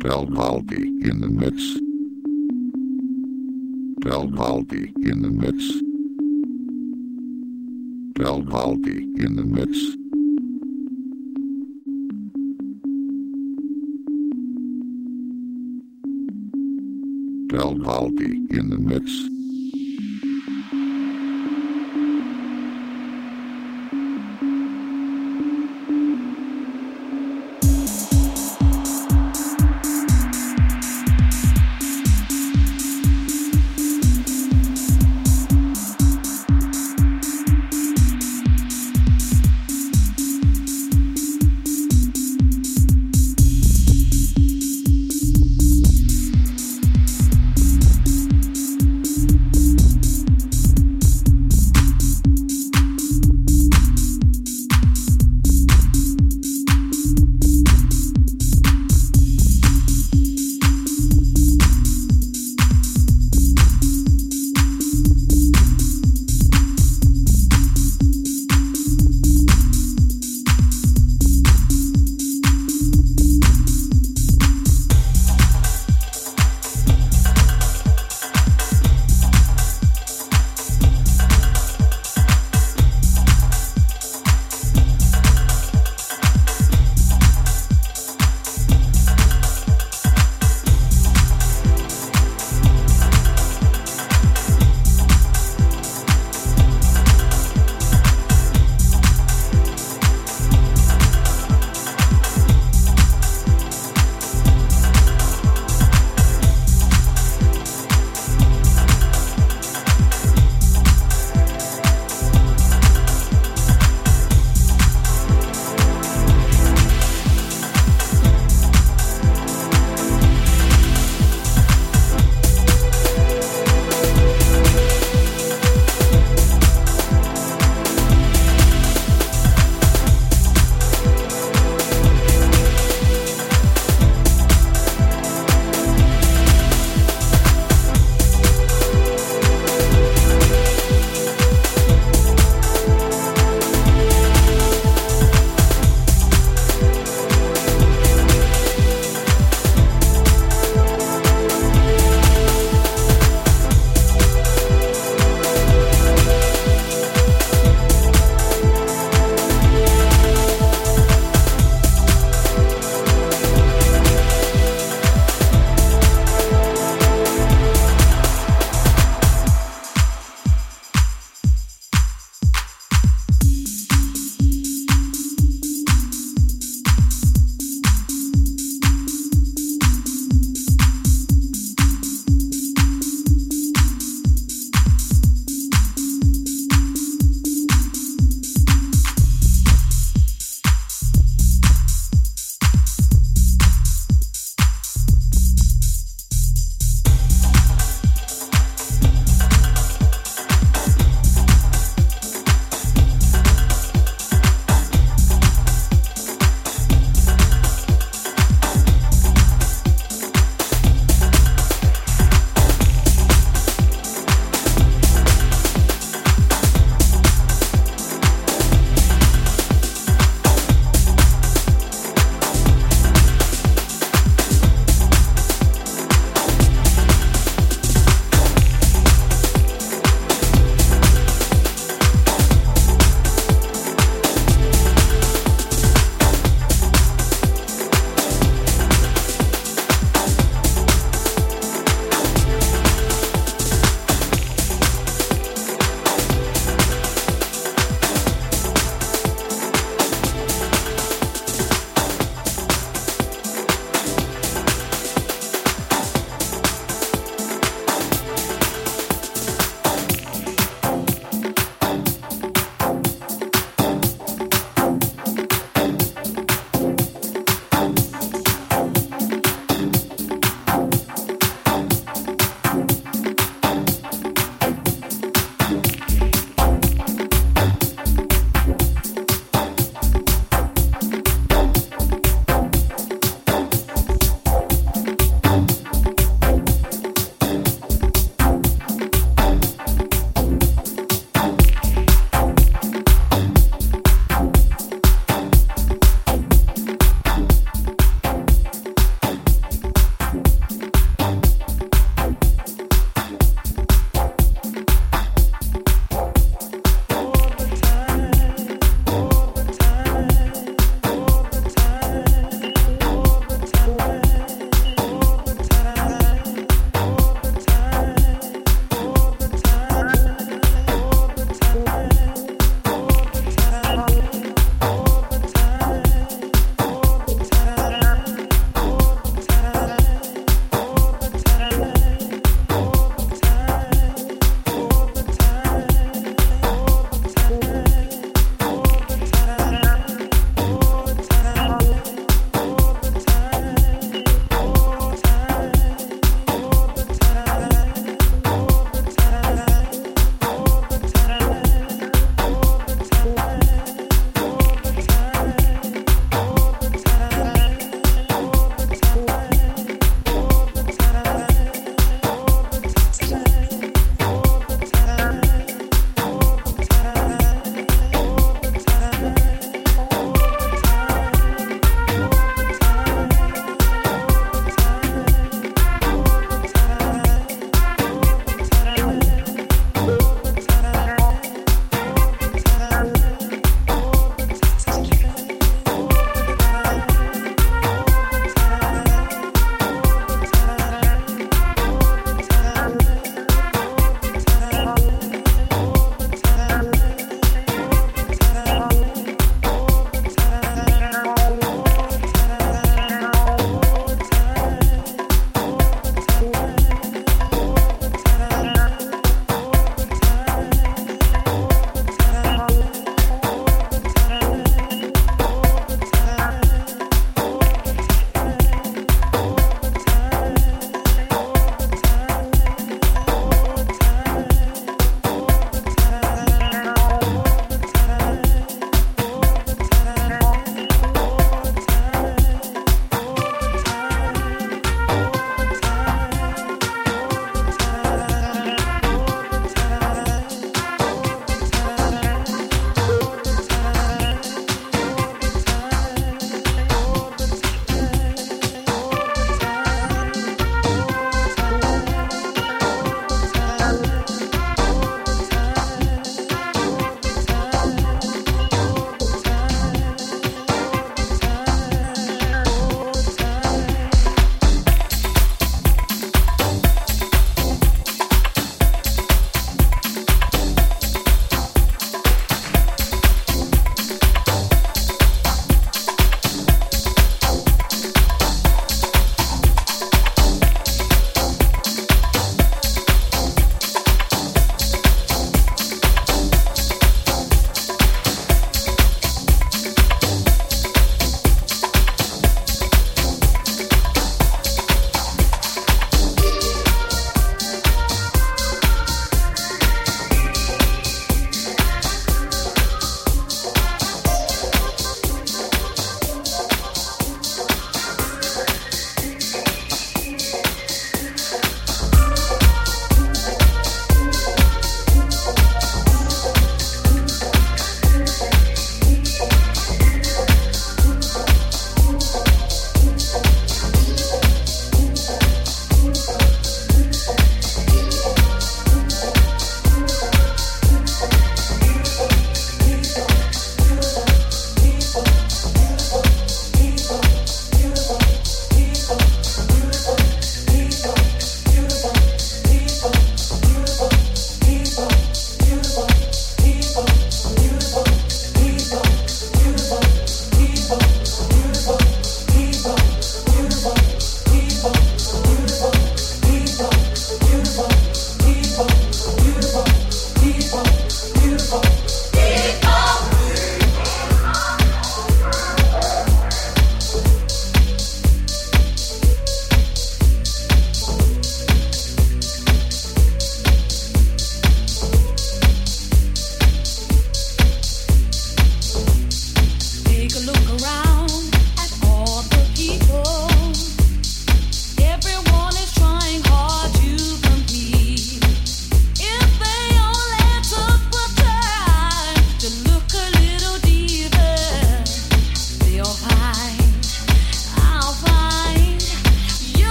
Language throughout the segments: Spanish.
Del Baldi in the mix. Del Baldi in the mix. Del Baldi in the mix. Del Baldi in the mix.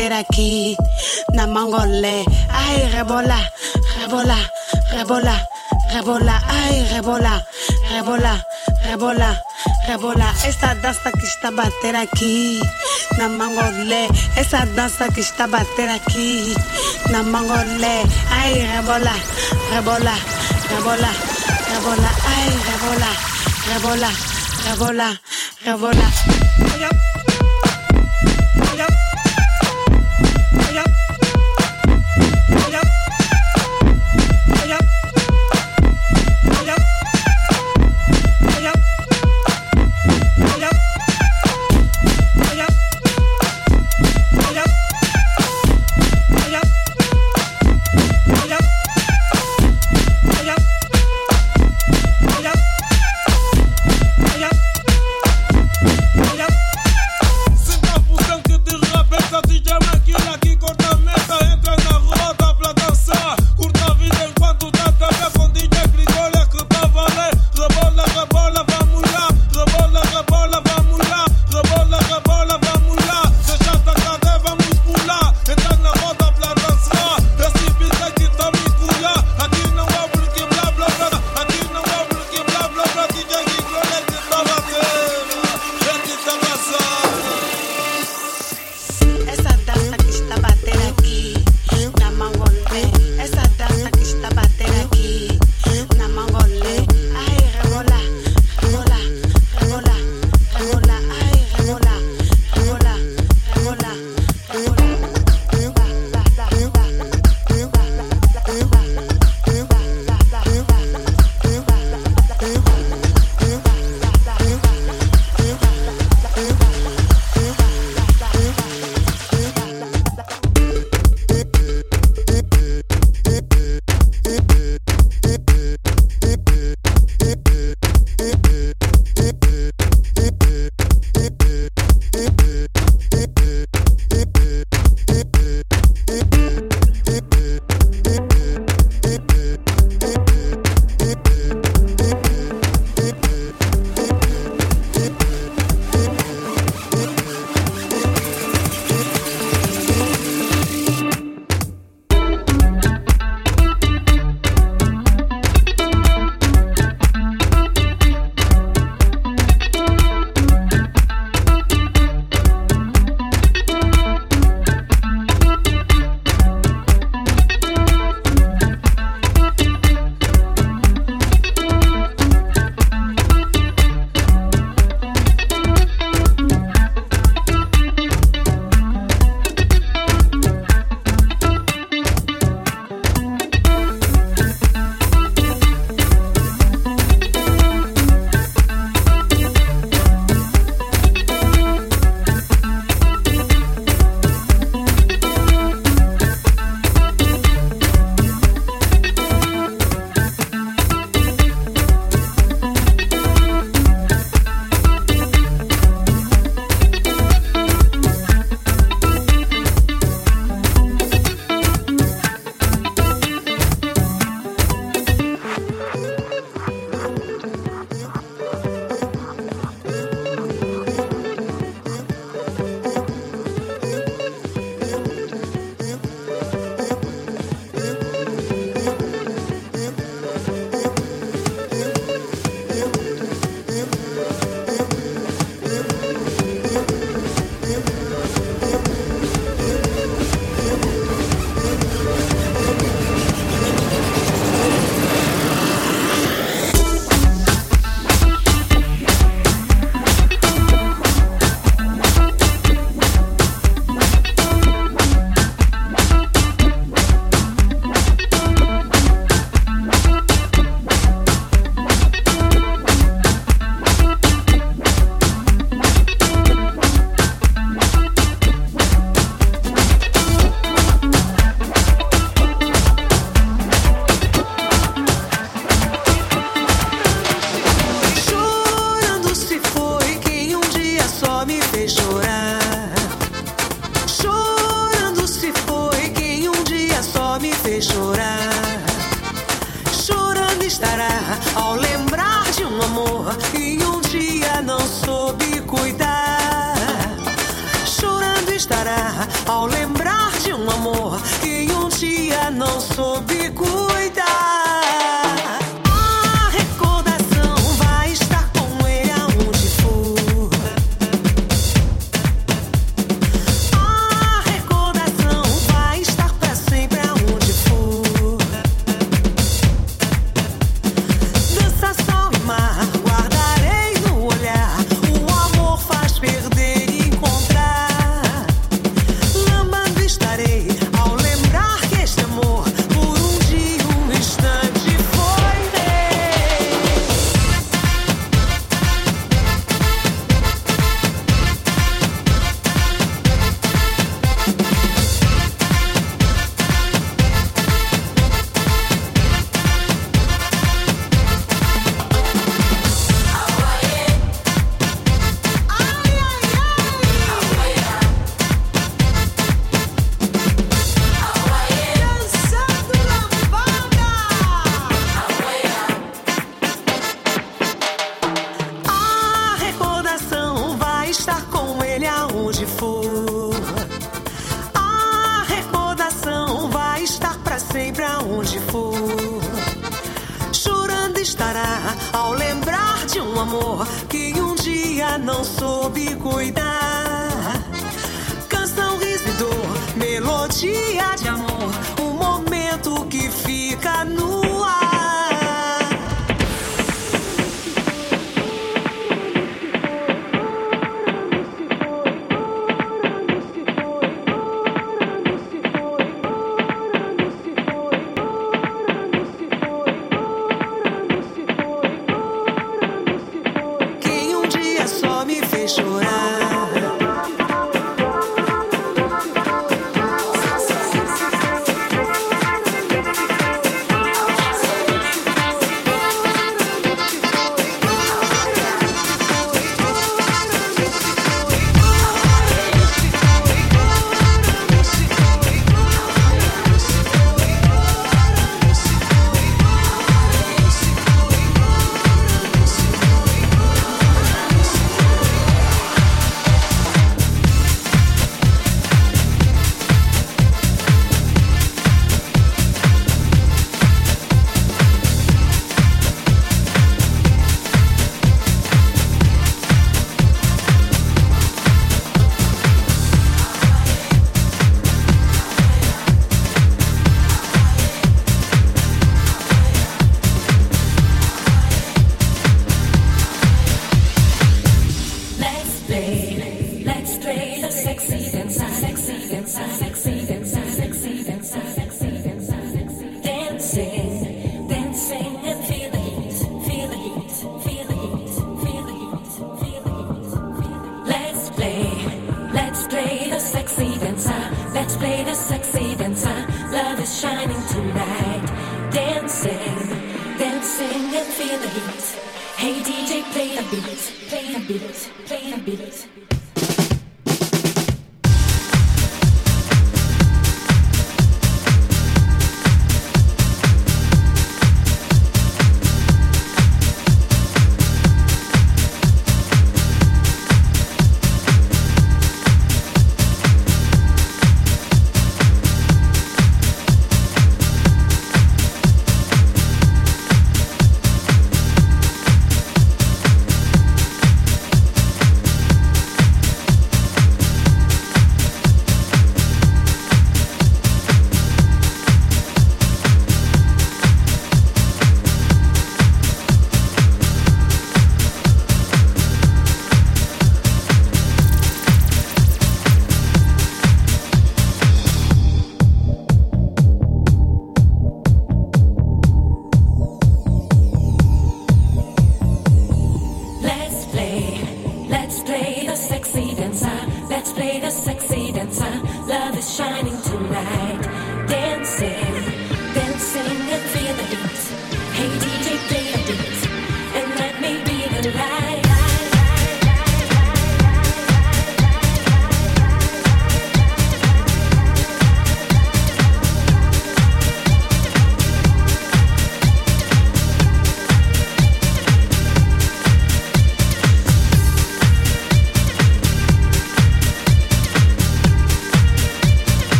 Aqui na mangolé. Ai, rebola, rebola, rebola, rebola. Ai, rebola, rebola, rebola, rebola. Essa dança que está bater aqui na mangolé. Essa dança que está bater aqui na mangolé. Ai, rebola, rebola, rebola, rebola. Ai, rebola, rebola, rebola, rebola.